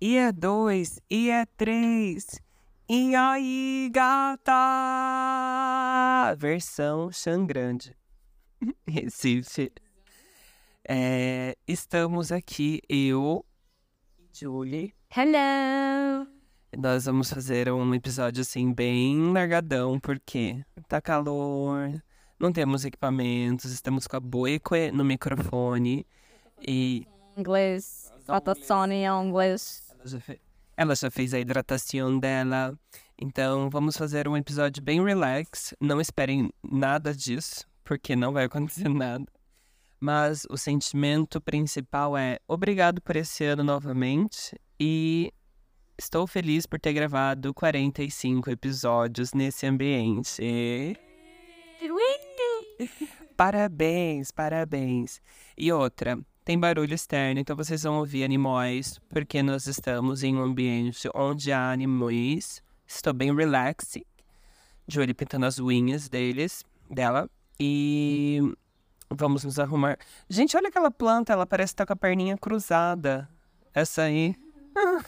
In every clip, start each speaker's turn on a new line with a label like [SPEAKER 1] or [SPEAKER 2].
[SPEAKER 1] e é dois, e é três. E aí, gata! Versão Xangrande. Recife. É, estamos aqui, eu, Julie.
[SPEAKER 2] Hello!
[SPEAKER 1] Nós vamos fazer um episódio assim, bem largadão, porque tá calor, não temos equipamentos, estamos com a Boeque no microfone e.
[SPEAKER 2] Inglês, rotação em inglês.
[SPEAKER 1] Ela já, fez a hidratação dela. Então, vamos fazer um episódio bem relax. Não esperem nada disso, porque não vai acontecer nada. Mas o sentimento principal é obrigado por esse ano novamente e estou feliz por ter gravado 45 episódios nesse ambiente. Parabéns, parabéns. E outra, tem barulho externo, então vocês vão ouvir animais, porque nós estamos em um ambiente onde há animais. Estou bem relaxed. Jolie pintando as unhas deles, dela. E vamos nos arrumar. Gente, olha aquela planta, ela parece estar com a perninha cruzada. Essa aí.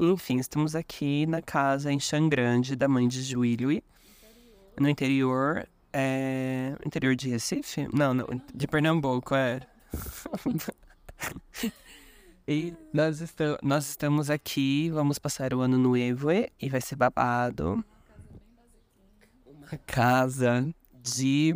[SPEAKER 1] Enfim, estamos aqui na casa em Xangrande, da mãe de Juílio, no interior. É... Interior de Recife? Não, não, de Pernambuco, é. e nós, estamos, nós estamos aqui, vamos passar o ano novo e vai ser babado. Uma casa de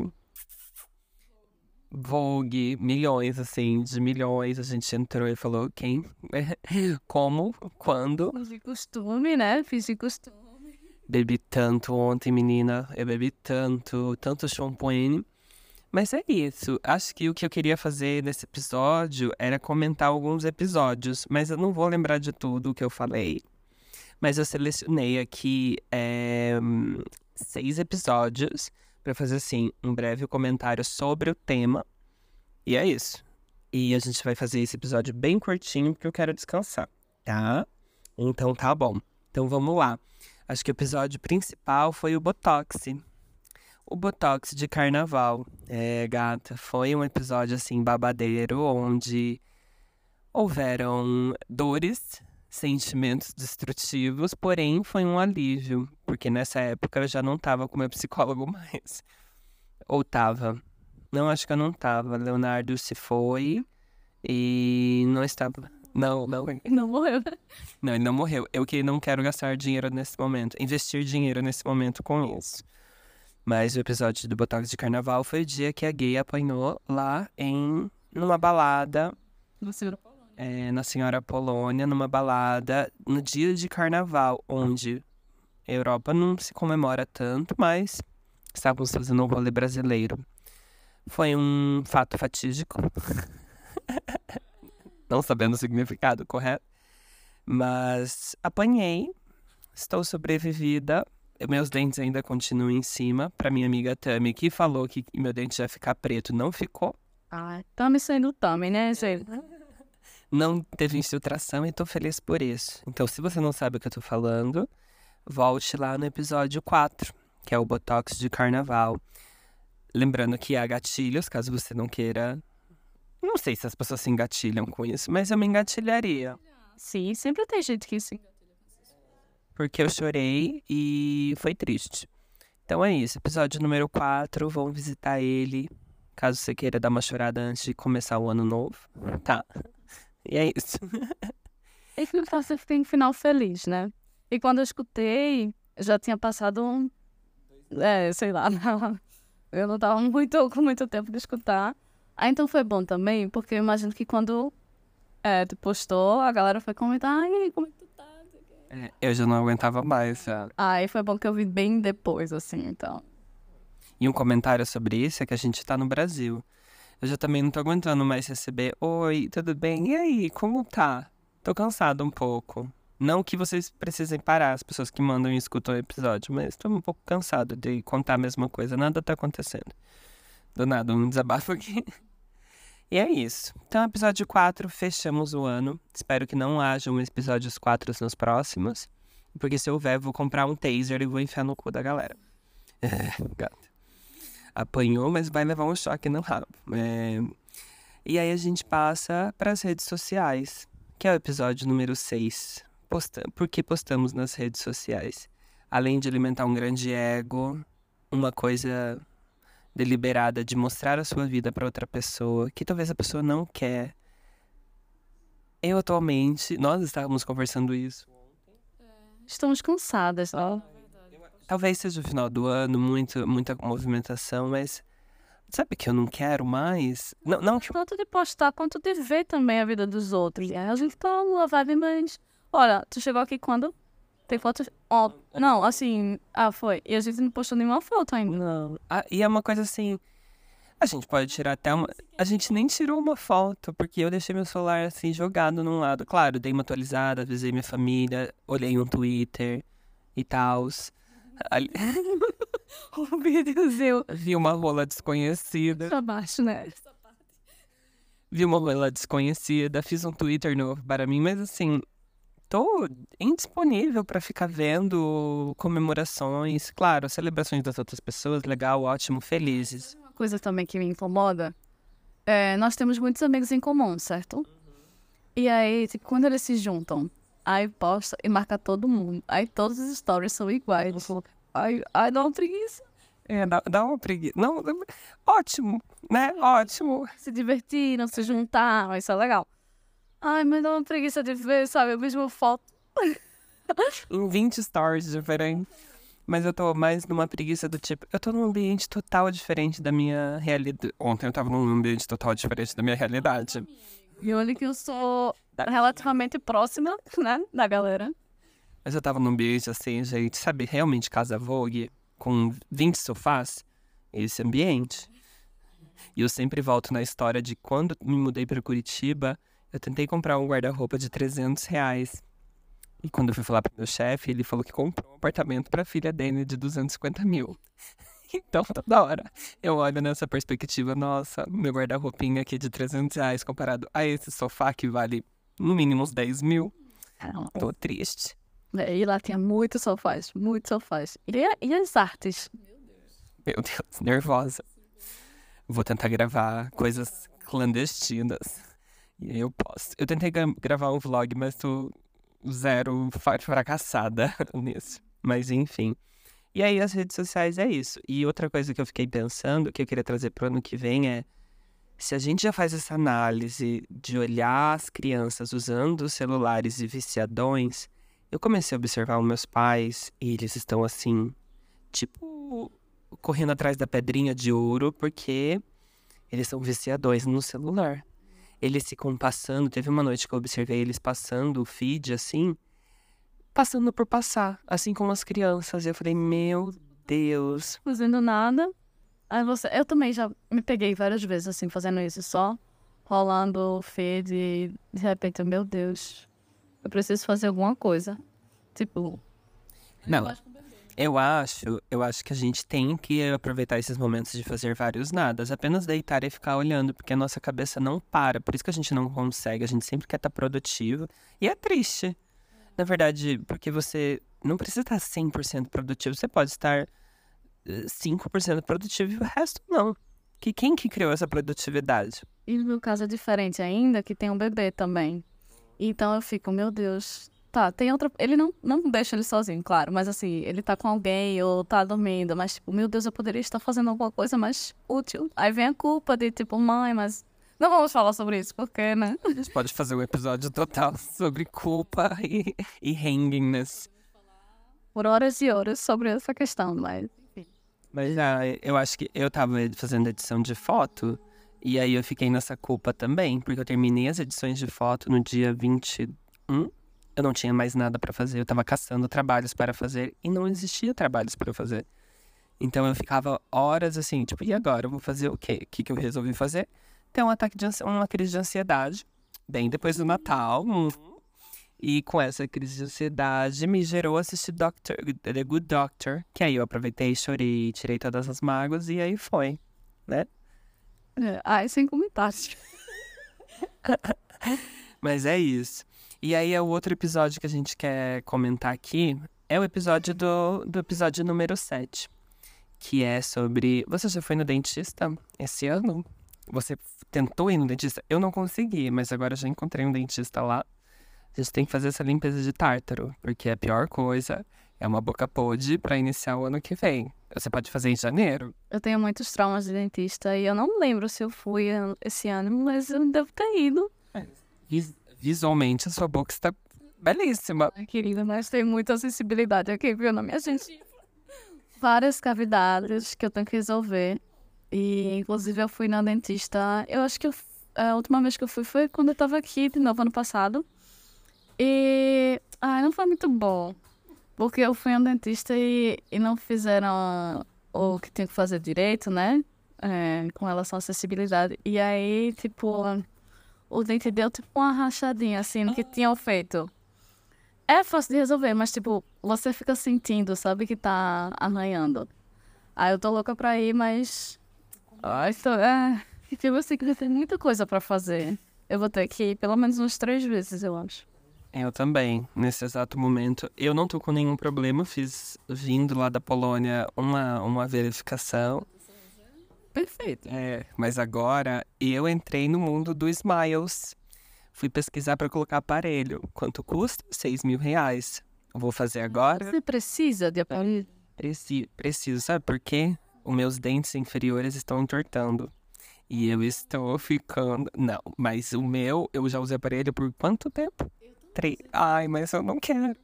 [SPEAKER 1] Vogue, milhões, assim, de milhões. A gente entrou e falou quem, como, quando.
[SPEAKER 2] Fiz de costume, né? Fiz de costume.
[SPEAKER 1] Bebi tanto ontem, menina. Eu bebi tanto, tanto champanhe. Mas é isso. Acho que o que eu queria fazer nesse episódio era comentar alguns episódios, mas eu não vou lembrar de tudo o que eu falei. Mas eu selecionei aqui é, seis episódios para fazer assim um breve comentário sobre o tema. E é isso. E a gente vai fazer esse episódio bem curtinho porque eu quero descansar, tá? Então tá bom. Então vamos lá. Acho que o episódio principal foi o Botox. O Botox de carnaval. É, gata, foi um episódio assim babadeiro onde houveram dores, sentimentos destrutivos, porém foi um alívio, porque nessa época eu já não tava com meu psicólogo mais. Ou tava. Não, acho que eu não tava. Leonardo se foi e não estava. Não, não.
[SPEAKER 2] Não morreu.
[SPEAKER 1] Não, ele não morreu. Eu que não quero gastar dinheiro nesse momento, investir dinheiro nesse momento com isso. Mas o episódio do Botox de Carnaval foi o dia que a gay apanhou lá em numa balada.
[SPEAKER 2] Na Senhora
[SPEAKER 1] Polônia. É, na Senhora Polônia, numa balada no dia de carnaval, onde a Europa não se comemora tanto, mas estávamos fazendo um rolê brasileiro. Foi um fato fatídico. não sabendo o significado correto. Mas apanhei, estou sobrevivida meus dentes ainda continuam em cima. Pra minha amiga Tami, que falou que meu dente ia ficar preto, não ficou.
[SPEAKER 2] Ah, Tami sendo Tami, né, gente?
[SPEAKER 1] Não teve infiltração e tô feliz por isso. Então, se você não sabe o que eu tô falando, volte lá no episódio 4, que é o Botox de Carnaval. Lembrando que há gatilhos, caso você não queira. Não sei se as pessoas se engatilham com isso, mas eu me engatilharia.
[SPEAKER 2] Sim, sempre tem gente que se
[SPEAKER 1] porque eu chorei e foi triste. Então é isso, episódio número 4, vão visitar ele, caso você queira dar uma chorada antes de começar o ano novo. Tá. E é isso.
[SPEAKER 2] E que você tem um final feliz, né? E quando eu escutei, já tinha passado um. É, sei lá, eu não tava muito, com muito tempo de escutar. Ah, então foi bom também, porque eu imagino que quando é, tu postou, a galera foi comentar, ai, como é que
[SPEAKER 1] eu já não aguentava mais, sabe?
[SPEAKER 2] Aí foi bom que eu vi bem depois, assim, então.
[SPEAKER 1] E um comentário sobre isso é que a gente tá no Brasil. Eu já também não tô aguentando mais receber. Oi, tudo bem? E aí, como tá? Tô cansado um pouco. Não que vocês precisem parar, as pessoas que mandam e escutam o episódio, mas estou um pouco cansado de contar a mesma coisa. Nada tá acontecendo. Do nada, um desabafo aqui. E é isso. Então, episódio 4, fechamos o ano. Espero que não hajam episódios 4 nos próximos. Porque se houver, vou comprar um taser e vou enfiar no cu da galera. Apanhou, mas vai levar um choque no rabo. É... E aí a gente passa para as redes sociais, que é o episódio número 6. Posta... Por que postamos nas redes sociais? Além de alimentar um grande ego, uma coisa deliberada de mostrar a sua vida para outra pessoa, que talvez a pessoa não quer. Eu atualmente, nós estávamos conversando isso.
[SPEAKER 2] Estamos cansadas, ó.
[SPEAKER 1] Talvez seja o final do ano, muito, muita movimentação, mas sabe que eu não quero mais? Não, não que
[SPEAKER 2] Tanto de postar quanto de ver também a vida dos outros. E aí a gente tá numa vibe, mas. Olha, tu chegou aqui quando? Tem foto. Ó, não, assim. Ah, foi. E a gente não postou nenhuma foto ainda.
[SPEAKER 1] Não. Ah, e é uma coisa assim. A gente pode tirar até uma. A gente nem tirou uma foto, porque eu deixei meu celular assim jogado num lado. Claro, dei uma atualizada, avisei minha família, olhei um Twitter e tal. Ali...
[SPEAKER 2] Oh, meu Deus, eu.
[SPEAKER 1] Vi uma rola desconhecida.
[SPEAKER 2] Pra baixo, né?
[SPEAKER 1] Vi uma rola desconhecida. Fiz um Twitter novo para mim, mas assim. Tô indisponível para ficar vendo comemorações. Claro, celebrações das outras pessoas, legal, ótimo, felizes.
[SPEAKER 2] Uma coisa também que me incomoda é, nós temos muitos amigos em comum, certo? E aí, tipo, quando eles se juntam, aí posta e marca todo mundo. Aí todos os stories são iguais. Ai, ai, dá uma preguiça.
[SPEAKER 1] É, dá, dá uma preguiça. Não, ótimo, né? Ótimo.
[SPEAKER 2] Se divertiram, se juntaram, isso é legal. Ai, mas dá uma preguiça de ver, sabe? A mesma foto.
[SPEAKER 1] Em 20 stories diferentes. Mas eu tô mais numa preguiça do tipo, eu tô num ambiente total diferente da minha realidade. Ontem eu tava num ambiente total diferente da minha realidade.
[SPEAKER 2] E olha que eu sou relativamente próxima, né, da galera.
[SPEAKER 1] Mas eu tava num ambiente assim, gente, sabe, realmente casa Vogue, com 20 sofás, esse ambiente. E eu sempre volto na história de quando me mudei para Curitiba, eu tentei comprar um guarda-roupa de 300 reais. E quando eu fui falar pro meu chefe, ele falou que comprou um apartamento pra filha dele de 250 mil. Então, toda hora eu olho nessa perspectiva, nossa, meu guarda-roupinha aqui de 300 reais comparado a esse sofá que vale no mínimo uns 10 mil. Tô triste.
[SPEAKER 2] É, E lá tinha muitos sofás, muitos sofás. E, e as artes?
[SPEAKER 1] Meu Deus, nervosa. Vou tentar gravar coisas clandestinas. Eu posso. Eu tentei gra- gravar um vlog, mas tô zero fracassada nisso. Mas enfim. E aí as redes sociais é isso. E outra coisa que eu fiquei pensando, que eu queria trazer pro ano que vem é se a gente já faz essa análise de olhar as crianças usando celulares e viciadões, eu comecei a observar os meus pais e eles estão assim, tipo, correndo atrás da pedrinha de ouro porque eles são viciadões no celular. Eles ficam passando, teve uma noite que eu observei eles passando o feed assim, passando por passar, assim como as crianças. E eu falei, meu Deus.
[SPEAKER 2] Fazendo nada. Aí você. Eu também já me peguei várias vezes assim, fazendo isso só. Rolando o feed e de repente, eu, meu Deus. Eu preciso fazer alguma coisa. Tipo.
[SPEAKER 1] Não, eu acho, eu acho que a gente tem que aproveitar esses momentos de fazer vários nadas, apenas deitar e ficar olhando, porque a nossa cabeça não para, por isso que a gente não consegue, a gente sempre quer estar produtivo, e é triste. Na verdade, porque você não precisa estar 100% produtivo, você pode estar eh, 5% produtivo e o resto não. Que quem que criou essa produtividade?
[SPEAKER 2] E no meu caso é diferente ainda, que tem um bebê também. Então eu fico, meu Deus. Tá, tem outra. Ele não, não deixa ele sozinho, claro, mas assim, ele tá com alguém ou tá dormindo, mas tipo, meu Deus, eu poderia estar fazendo alguma coisa mais útil. Aí vem a culpa de tipo, mãe, mas. Não vamos falar sobre isso, porque, né?
[SPEAKER 1] A gente pode fazer um episódio total sobre culpa e, e hangingness.
[SPEAKER 2] Por horas e horas sobre essa questão, mas.
[SPEAKER 1] Mas ah, eu acho que eu tava fazendo edição de foto e aí eu fiquei nessa culpa também, porque eu terminei as edições de foto no dia 21. Eu não tinha mais nada pra fazer, eu tava caçando trabalhos para fazer e não existia trabalhos para eu fazer. Então eu ficava horas assim, tipo, e agora? Eu vou fazer o quê? O que, que eu resolvi fazer? Ter um ataque de ansi- uma crise de ansiedade, bem depois do Natal. hum. E com essa crise de ansiedade, me gerou assistir Doctor, The Good Doctor, que aí eu aproveitei, chorei, tirei todas as mágoas e aí foi, né?
[SPEAKER 2] É, ai, sem comentários.
[SPEAKER 1] Mas é isso. E aí, é o outro episódio que a gente quer comentar aqui é o episódio do, do episódio número 7, que é sobre. Você já foi no dentista esse ano? Você tentou ir no dentista? Eu não consegui, mas agora já encontrei um dentista lá. A gente tem que fazer essa limpeza de tártaro, porque a pior coisa é uma boca podre para iniciar o ano que vem. Você pode fazer em janeiro.
[SPEAKER 2] Eu tenho muitos traumas de dentista e eu não lembro se eu fui esse ano, mas eu devo ter ido.
[SPEAKER 1] Vis- Visualmente, a sua boca está belíssima.
[SPEAKER 2] Ai, querida, mas tem muita sensibilidade aqui, viu, na minha gengiva. Várias cavidades que eu tenho que resolver. E, inclusive, eu fui na dentista. Eu acho que eu- a última vez que eu fui foi quando eu tava aqui, de novo, ano passado. E. Ai, não foi muito bom. Porque eu fui no dentista e, e não fizeram o que tinha que fazer direito, né? É, com relação à acessibilidade. E aí, tipo, o dente deu tipo uma rachadinha, assim, no que tinham feito. É fácil de resolver, mas, tipo, você fica sentindo, sabe, que tá arranhando. Aí eu tô louca pra ir, mas. Ai, tô. É. Tipo assim, que tem muita coisa pra fazer. Eu vou ter que ir pelo menos umas três vezes, eu acho.
[SPEAKER 1] Eu também, nesse exato momento. Eu não tô com nenhum problema, fiz vindo lá da Polônia uma, uma verificação.
[SPEAKER 2] Perfeito.
[SPEAKER 1] É, mas agora eu entrei no mundo do Smiles. Fui pesquisar para colocar aparelho. Quanto custa? 6 mil reais. Eu vou fazer agora.
[SPEAKER 2] Você precisa de aparelho?
[SPEAKER 1] Preci preciso, sabe por quê? Os meus dentes inferiores estão entortando. E eu estou ficando. Não, mas o meu, eu já usei aparelho por quanto tempo? Três. Ai, mas eu não quero.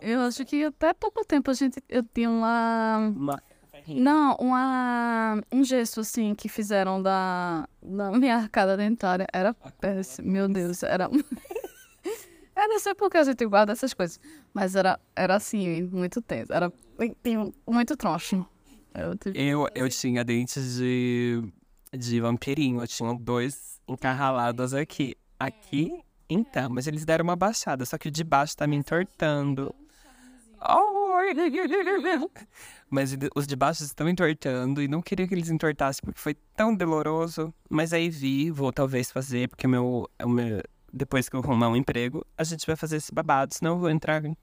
[SPEAKER 2] Eu acho que até pouco tempo a gente. Eu tinha uma.
[SPEAKER 1] Uma-
[SPEAKER 2] Não, uma, um gesto assim que fizeram da, da minha arcada dentária. Era péssimo, meu Deus, era. Eu não sei por que a gente guarda essas coisas, mas era, era assim, muito tenso. Era muito troncho. Eu tive-
[SPEAKER 1] Eu, eu tinha dentes de, de vampirinho. Eu tinha dois encarralados aqui. Aqui, então, mas eles deram uma baixada, só que o de baixo tá me entortando. Ai, Mas os de baixo estão entortando e não queria que eles entortassem porque foi tão doloroso. Mas aí vi, vou talvez fazer, porque meu, o meu- depois que eu arrumar um emprego, a gente vai fazer esse babado. Senão eu vou entrar em,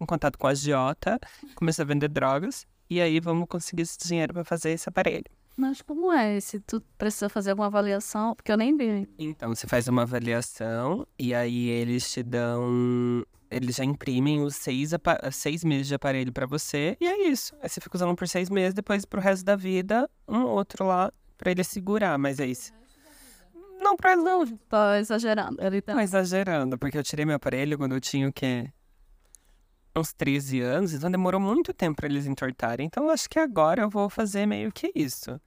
[SPEAKER 1] em contato com a agiota, começar a vender drogas e aí vamos conseguir esse dinheiro para fazer esse aparelho.
[SPEAKER 2] Mas como é? Se tu precisa fazer alguma avaliação, porque eu nem vi.
[SPEAKER 1] Então, você faz uma avaliação e aí eles te dão. Eles já imprimem os seis, seis meses de aparelho pra você e é isso. Aí você fica usando por seis meses, depois pro resto da vida, um outro lá pra ele segurar, mas é isso. Não, pra ele não.
[SPEAKER 2] Tô exagerando. Ele tá.
[SPEAKER 1] Não exagerando, porque eu tirei meu aparelho quando eu tinha o quê? Uns 13 anos, então demorou muito tempo pra eles entortarem. Então eu acho que agora eu vou fazer meio que isso.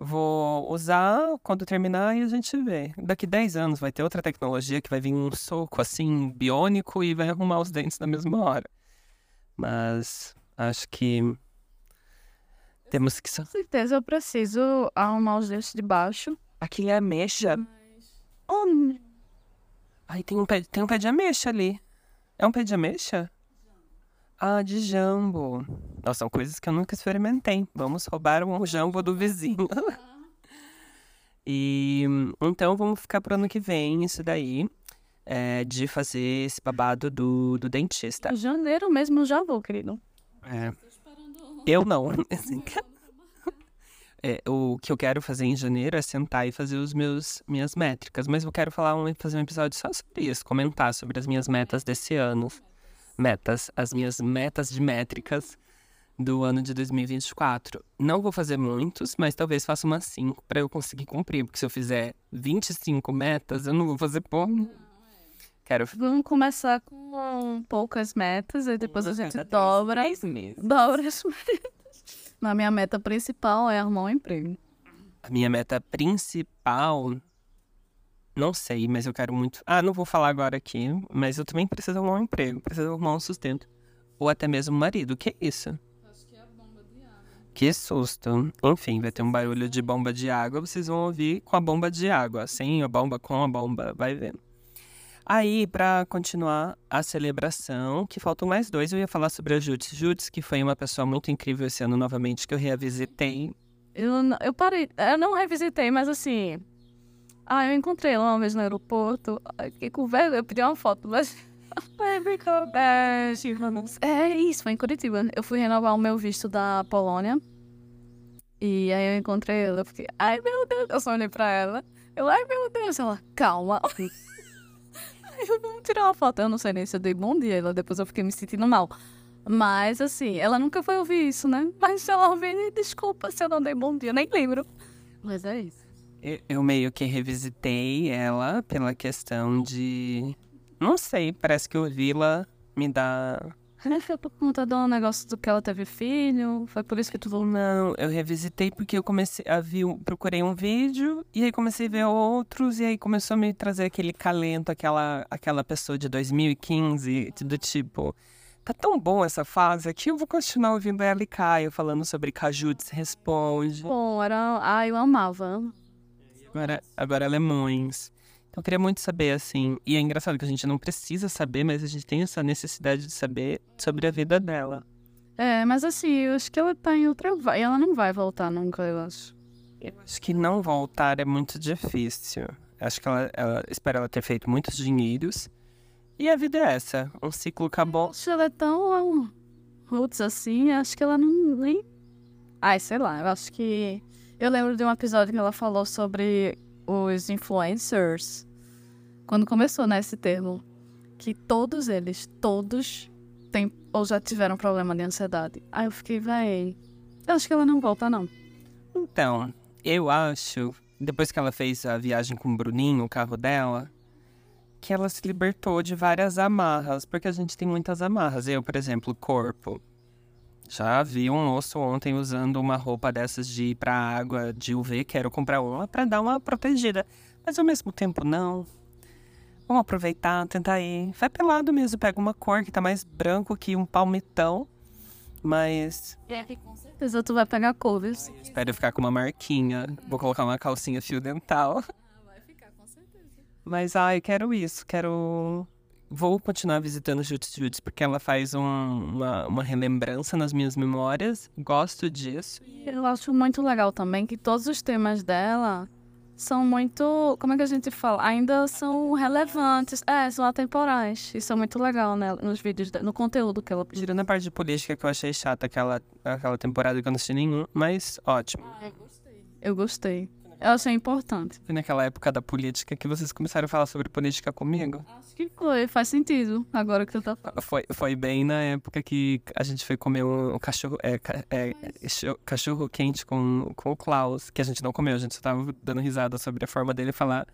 [SPEAKER 1] Vou usar quando terminar e a gente vê. Daqui 10 anos vai ter outra tecnologia que vai vir um soco assim, biônico, e vai arrumar os dentes na mesma hora. Mas acho que temos que.
[SPEAKER 2] Com certeza eu preciso arrumar os dentes de baixo.
[SPEAKER 1] Aqui é ameixa.
[SPEAKER 2] Oh,
[SPEAKER 1] Ai, tem um pé, tem um pé de ameixa ali. É um pé de ameixa? Ah, de jambo. Nossa, são coisas que eu nunca experimentei. Vamos roubar um jambo do vizinho. e então vamos ficar pro ano que vem isso daí. é, de fazer esse babado do, do dentista.
[SPEAKER 2] em janeiro mesmo eu já vou, querido.
[SPEAKER 1] É. Eu não. Assim, É, o que eu quero fazer em janeiro é sentar e fazer os meus minhas métricas, mas eu quero falar um, fazer um episódio só sobre isso, comentar sobre as minhas metas desse ano. Metas, as minhas metas de métricas do ano de 2024. Não vou fazer muitos, mas talvez faça umas 5 para eu conseguir cumprir, porque se eu fizer 25 metas, eu não vou fazer por. Quero
[SPEAKER 2] Vamos começar com poucas metas e depois a gente dobra,
[SPEAKER 1] três meses.
[SPEAKER 2] dobra as metas. Mas a minha meta principal é arrumar um emprego.
[SPEAKER 1] A minha meta principal. Não sei, mas eu quero muito. Ah, não vou falar agora aqui, mas eu também preciso arrumar um emprego, preciso arrumar um sustento. Ou até mesmo um marido. O que é isso? Que susto. Enfim, vai ter um barulho de bomba de água, vocês vão ouvir com a bomba de água. Sem a bomba, com a bomba, vai vendo. Aí, pra continuar a celebração, que faltam mais dois, eu ia falar sobre a Jutes. Jutes, que foi uma pessoa muito incrível esse ano novamente, que eu revisitei.
[SPEAKER 2] Eu, eu parei, eu não revisitei, mas assim. Ah, eu encontrei ela uma vez no aeroporto. Ai, Fiquei com vergonha, eu pedi uma foto, mas. É, isso, foi em Curitiba. Eu fui renovar o meu visto da Polônia. E aí eu encontrei ela. Eu fiquei, ai meu Deus, eu só olhei pra ela. Eu, ai meu Deus, ela, calma. Aí eu vamos tirar uma foto. Eu não sei nem se eu dei bom dia, ela depois eu fiquei me sentindo mal. Mas assim, ela nunca foi ouvir isso, né? Mas se ela ouvir, desculpa se eu não dei bom dia, nem lembro. Mas é isso.
[SPEAKER 1] Eu- Eu meio que revisitei ela pela questão de. Não sei, parece que ouvi-la me dá.
[SPEAKER 2] Foi por conta do negócio do que ela teve filho. Foi por isso que tu.
[SPEAKER 1] Não, eu revisitei porque eu comecei a ver, procurei um vídeo e aí comecei a ver outros e aí começou a me trazer aquele calento, aquela, aquela pessoa de 2015, do tipo, tá tão bom essa fase aqui, eu vou continuar ouvindo ela e Caio falando sobre Cajutes Responde,
[SPEAKER 2] Bom, era. Ai, eu amava.
[SPEAKER 1] agora, agora Lemões. Eu queria muito saber, assim, e é engraçado que a gente não precisa saber, mas a gente tem essa necessidade de saber sobre a vida dela.
[SPEAKER 2] É, mas assim, eu acho que ela tá em outra. vai- Ela não vai voltar nunca, eu acho.
[SPEAKER 1] Eu acho que não voltar é muito difícil. Acho que ela, ela espero ela ter feito muitos dinheiros. E a vida é essa. Um ciclo acabou.
[SPEAKER 2] Acho que ela é tão roots assim, acho que ela não nem. Ai, sei lá, eu acho que. Eu lembro de um episódio que ela falou sobre os influencers. Quando começou, né, esse termo. Que todos eles, todos, têm ou já tiveram problema de ansiedade. Aí eu fiquei, véi. Eu acho que ela não volta, não.
[SPEAKER 1] Então, eu acho, depois que ela fez a viagem com o Bruninho, o carro dela, que ela se libertou de várias amarras. Porque a gente tem muitas amarras. Eu, por exemplo, corpo. Já vi um moço ontem usando uma roupa dessas de ir pra água de UV, quero comprar uma pra dar uma protegida. Mas ao mesmo tempo, não. Vamos aproveitar, tentar ir. Vai pelado mesmo, pega uma cor que tá mais branco que um palmitão. Mas
[SPEAKER 2] Com certeza tu vai pegar cores.
[SPEAKER 1] espero ficar com uma marquinha. Vou colocar uma calcinha fio dental.
[SPEAKER 2] Vai ficar, com certeza.
[SPEAKER 1] Mas ai, quero isso, quero. Vou continuar visitando Jutes Jutes porque ela faz um- uma, uma relembrança nas minhas memórias. Gosto disso.
[SPEAKER 2] Eu acho muito legal também que todos os temas dela são muito. Como é que a gente fala? Ainda são relevantes. É, são atemporais. Isso é muito legal, né? Nos vídeos, de- no conteúdo que ela
[SPEAKER 1] Tirando a parte de política que eu achei chata aquela, aquela temporada que eu não assisti nenhum, mas ótimo.
[SPEAKER 2] Eu gostei. Eu achei importante.
[SPEAKER 1] Foi naquela época da política que vocês começaram a falar sobre política comigo.
[SPEAKER 2] Acho que foi, faz sentido. Agora que tu tá falando.
[SPEAKER 1] Foi, foi bem na época que a gente foi comer um, um cachorro, é, é, cho- cachorro quente com, com o Klaus, que a gente não comeu, a gente só tava dando risada sobre a forma dele falar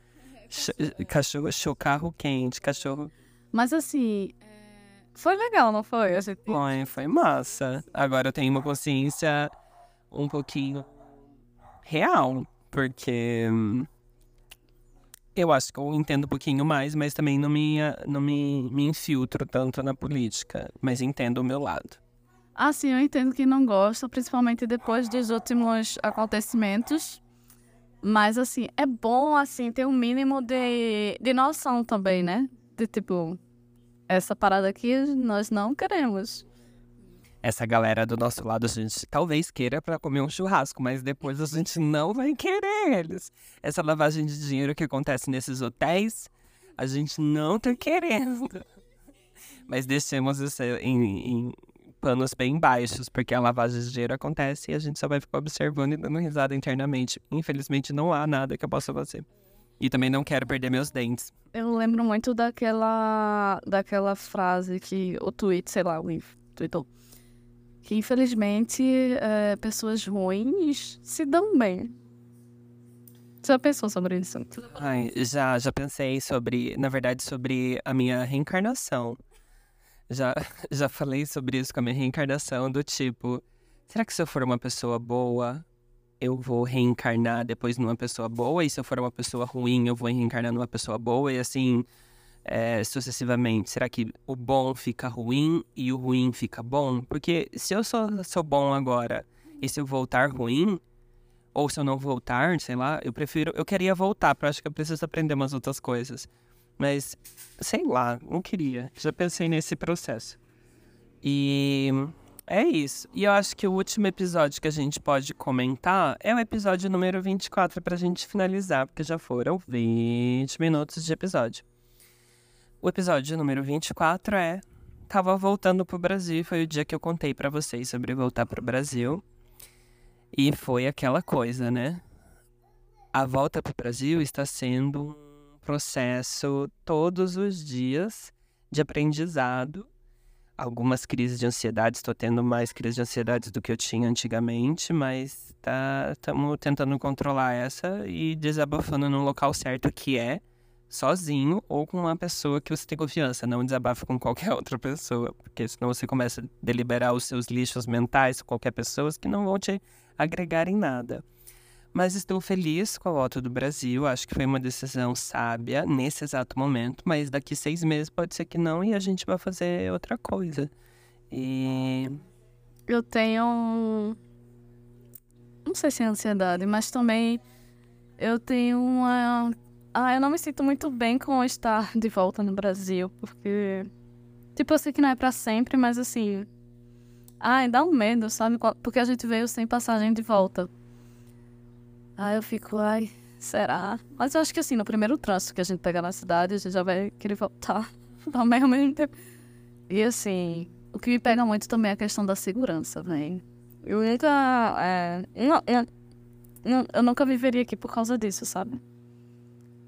[SPEAKER 1] ch- cachorro, chocarro quente, cachorro.
[SPEAKER 2] Mas assim. é, Foi legal, não foi? A gente-
[SPEAKER 1] Foi, foi massa. Agora eu tenho uma consciência um pouquinho real, porque hum, eu acho que eu entendo um pouquinho mais, mas também não me, não me, me infiltro tanto na política, mas entendo o meu lado.
[SPEAKER 2] Ah, sim, eu entendo que não gosta, principalmente depois dos últimos acontecimentos. Mas, assim, é bom, assim, ter um mínimo de, de noção também, né? De, tipo, essa parada aqui nós não queremos.
[SPEAKER 1] Essa galera do nosso lado a gente talvez queira pra comer um churrasco, mas depois a gente não vai querer eles. Essa lavagem de dinheiro que acontece nesses hotéis, a gente não tá querendo. Mas deixemos isso em, em panos bem baixos, porque a lavagem de dinheiro acontece e a gente só vai ficar observando e dando risada internamente. Infelizmente não há nada que eu possa fazer. E também não quero perder meus dentes.
[SPEAKER 2] Eu lembro muito daquela, daquela frase que o tweet, sei lá, o tweetou. Que infelizmente é, pessoas ruins se dão bem. Já pensou sobre isso?
[SPEAKER 1] Ai, já, já pensei sobre, na verdade, sobre a minha reencarnação. Já, já falei sobre isso com a minha reencarnação, do tipo, será que se eu for uma pessoa boa, eu vou reencarnar depois numa pessoa boa? E se eu for uma pessoa ruim, eu vou reencarnar numa pessoa boa? E assim, é, sucessivamente. Será que o bom fica ruim e o ruim fica bom? Porque se eu sou, sou bom agora e se eu voltar ruim, ou se eu não voltar, sei lá, eu prefiro. Eu queria voltar, porque eu acho que eu preciso aprender umas outras coisas. Mas, sei lá, não queria. Já pensei nesse processo. E é isso. E eu acho que o último episódio que a gente pode comentar é o episódio número 24 pra gente finalizar, porque já foram 20 minutos de episódio. O episódio número 24 é tava voltando pro Brasil, foi o dia que eu contei para vocês sobre voltar pro Brasil. E foi aquela coisa, né? A volta pro Brasil está sendo um processo todos os dias de aprendizado algumas crises de ansiedade. Estou tendo mais crises de ansiedade do que eu tinha antigamente, mas estamos tá, tentando controlar essa e desabafando no local certo, que é sozinho ou com uma pessoa que você tem confiança. Não desabafa com qualquer outra pessoa, porque senão você começa a deliberar os seus lixos mentais com qualquer pessoa que não vão te agregar em nada. Mas estou feliz com a volta do Brasil. Acho que foi uma decisão sábia nesse exato momento. Mas daqui seis meses pode ser que não e a gente vai fazer outra coisa. E.
[SPEAKER 2] Eu tenho. Não sei se é ansiedade, mas também eu tenho uma. Ah, eu não me sinto muito bem com estar de volta no Brasil, porque. Tipo, eu sei que não é para sempre, mas assim. Ai, dá um medo, sabe? Porque a gente veio sem passagem de volta. Aí eu fico, ai, será? Mas eu acho que assim, no primeiro trânsito que a gente pegar na cidade, a gente já vai querer voltar também ao mesmo tempo. E assim, o que me pega muito também é a questão da segurança, velho. Eu nunca. É, não, eu, eu nunca viveria aqui por causa disso, sabe?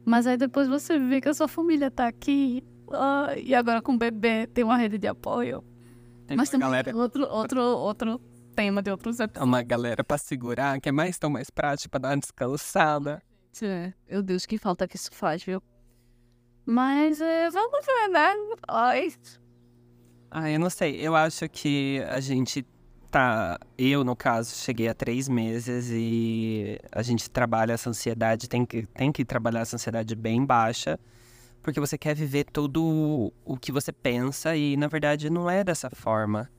[SPEAKER 2] Mas aí depois você vê que a sua família tá aqui. Uh, e agora com o bebê tem uma rede de apoio. Tem Mas também galera... outro, outro, outro tema de outros episódios.
[SPEAKER 1] É uma galera pra segurar, que é mais tão mais prático pra dar uma descansada.
[SPEAKER 2] É, meu Deus, que falta que isso faz, viu? Mas é, vamos ver, né? Ai.
[SPEAKER 1] Ah, eu não sei. Eu acho que a gente tá. Eu, no caso, cheguei há três meses e a gente trabalha essa ansiedade, tem que, tem que trabalhar essa ansiedade bem baixa, porque você quer viver tudo o que você pensa e, na verdade, não é dessa forma.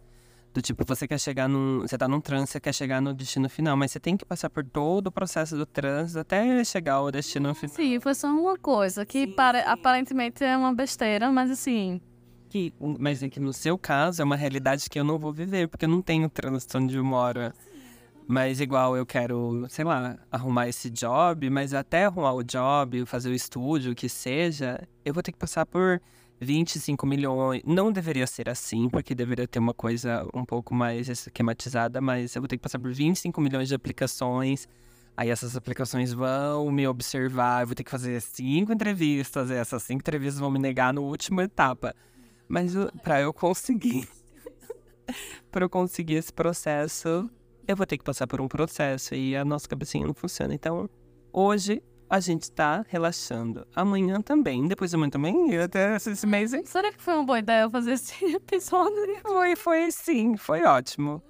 [SPEAKER 1] Do tipo, você quer chegar num. Você tá num trânsito, você quer chegar no destino final, mas você tem que passar por todo o processo do trânsito até chegar ao destino final.
[SPEAKER 2] Sim, foi só uma coisa que para, aparentemente é uma besteira, mas assim.
[SPEAKER 1] Que, mas é que no seu caso é uma realidade que eu não vou viver, porque eu não tenho trânsito onde eu moro. Mas igual eu quero, sei lá, arrumar esse job, mas até arrumar o job, fazer o estúdio, o que seja, eu vou ter que passar por 25 milhões. Não deveria ser assim, porque deveria ter uma coisa um pouco mais esquematizada, mas eu vou ter que passar por 25 milhões de aplicações. Aí essas aplicações vão me observar, eu vou ter que fazer cinco entrevistas, essas cinco entrevistas vão me negar no último etapa. Mas para eu conseguir, para eu conseguir esse processo, eu vou ter que passar por um processo e a nossa cabecinha não funciona. Então, hoje a gente tá relaxando. Amanhã também, depois de amanhã também, e até esse mês. Hein?
[SPEAKER 2] Será que foi uma boa ideia fazer esse episódio?
[SPEAKER 1] Foi, foi sim, foi ótimo.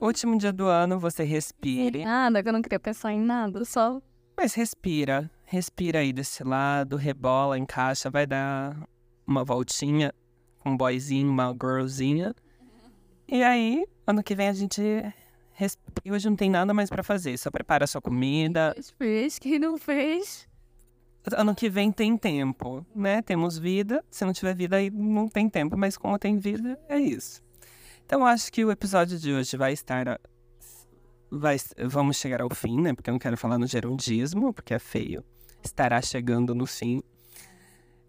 [SPEAKER 1] Último dia do ano, você respire.
[SPEAKER 2] Nada, que eu não queria pensar em nada, só.
[SPEAKER 1] Mas respira. Respira aí desse lado, rebola, encaixa, vai dar uma voltinha com um boyzinho, uma girlzinha. E aí, ano que vem a gente e hoje não tem nada mais para fazer. Só prepara a sua comida.
[SPEAKER 2] Quem fez, quem não fez.
[SPEAKER 1] Ano que vem tem tempo, né? Temos vida. Se não tiver vida, aí não tem tempo. Mas como tem vida, é isso. Então acho que o episódio de hoje vai estar. Vai, vamos chegar ao fim, né? Porque eu não quero falar no gerundismo, porque é feio. Estará chegando no fim.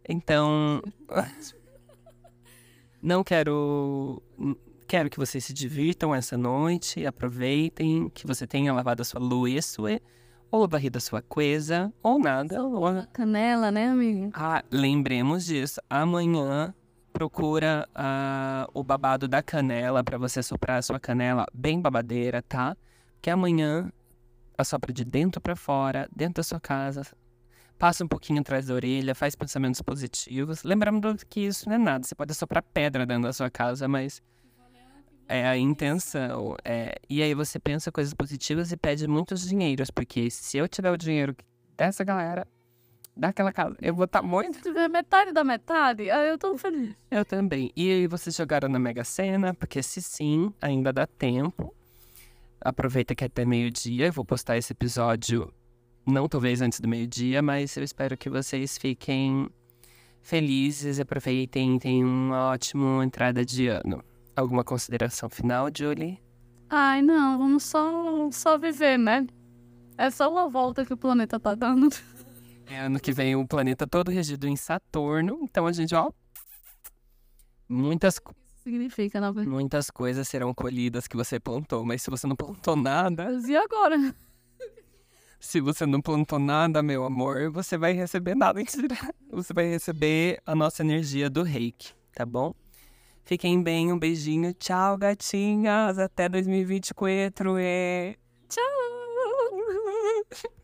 [SPEAKER 1] Então. Não quero Quero que vocês se divirtam essa noite, aproveitem, que você tenha lavado a sua louça, ou varrido a sua coisa, ou nada. Ou...
[SPEAKER 2] Canela, né, amigo?
[SPEAKER 1] Ah, lembremos disso. Amanhã procura uh, o babado da canela para você soprar a sua canela bem babadeira, tá? Que amanhã assopra de dentro para fora, dentro da sua casa. Passa um pouquinho atrás da orelha, faz pensamentos positivos. Lembrando que isso não é nada. Você pode soprar pedra dentro da sua casa, mas é a intenção. É, e aí você pensa coisas positivas e pede muitos dinheiros, porque se eu tiver o dinheiro dessa galera, daquela casa, eu vou estar tá muito. Se
[SPEAKER 2] tiver metade da metade, aí eu tô feliz.
[SPEAKER 1] Eu também. E aí vocês jogaram na Mega Sena, porque se sim, ainda dá tempo. Aproveita que é até meio-dia. Eu vou postar esse episódio, não talvez antes do meio-dia, mas eu espero que vocês fiquem felizes, aproveitem, tenham uma ótima entrada de ano. Alguma consideração final, Julie?
[SPEAKER 2] Ai, não, vamos só, só viver, né? É só uma volta que o planeta tá dando.
[SPEAKER 1] É ano que vem o planeta todo regido em Saturno, então a gente, ó. Muitas,
[SPEAKER 2] Significa, verdade.
[SPEAKER 1] muitas coisas serão colhidas que você plantou, mas se você não plantou nada,
[SPEAKER 2] E agora?
[SPEAKER 1] Se você não plantou nada, meu amor, você vai receber nada. Você vai receber a nossa energia do reiki, tá bom? Fiquem bem, um beijinho. Tchau, gatinhas. Até 2024. É.
[SPEAKER 2] Tchau!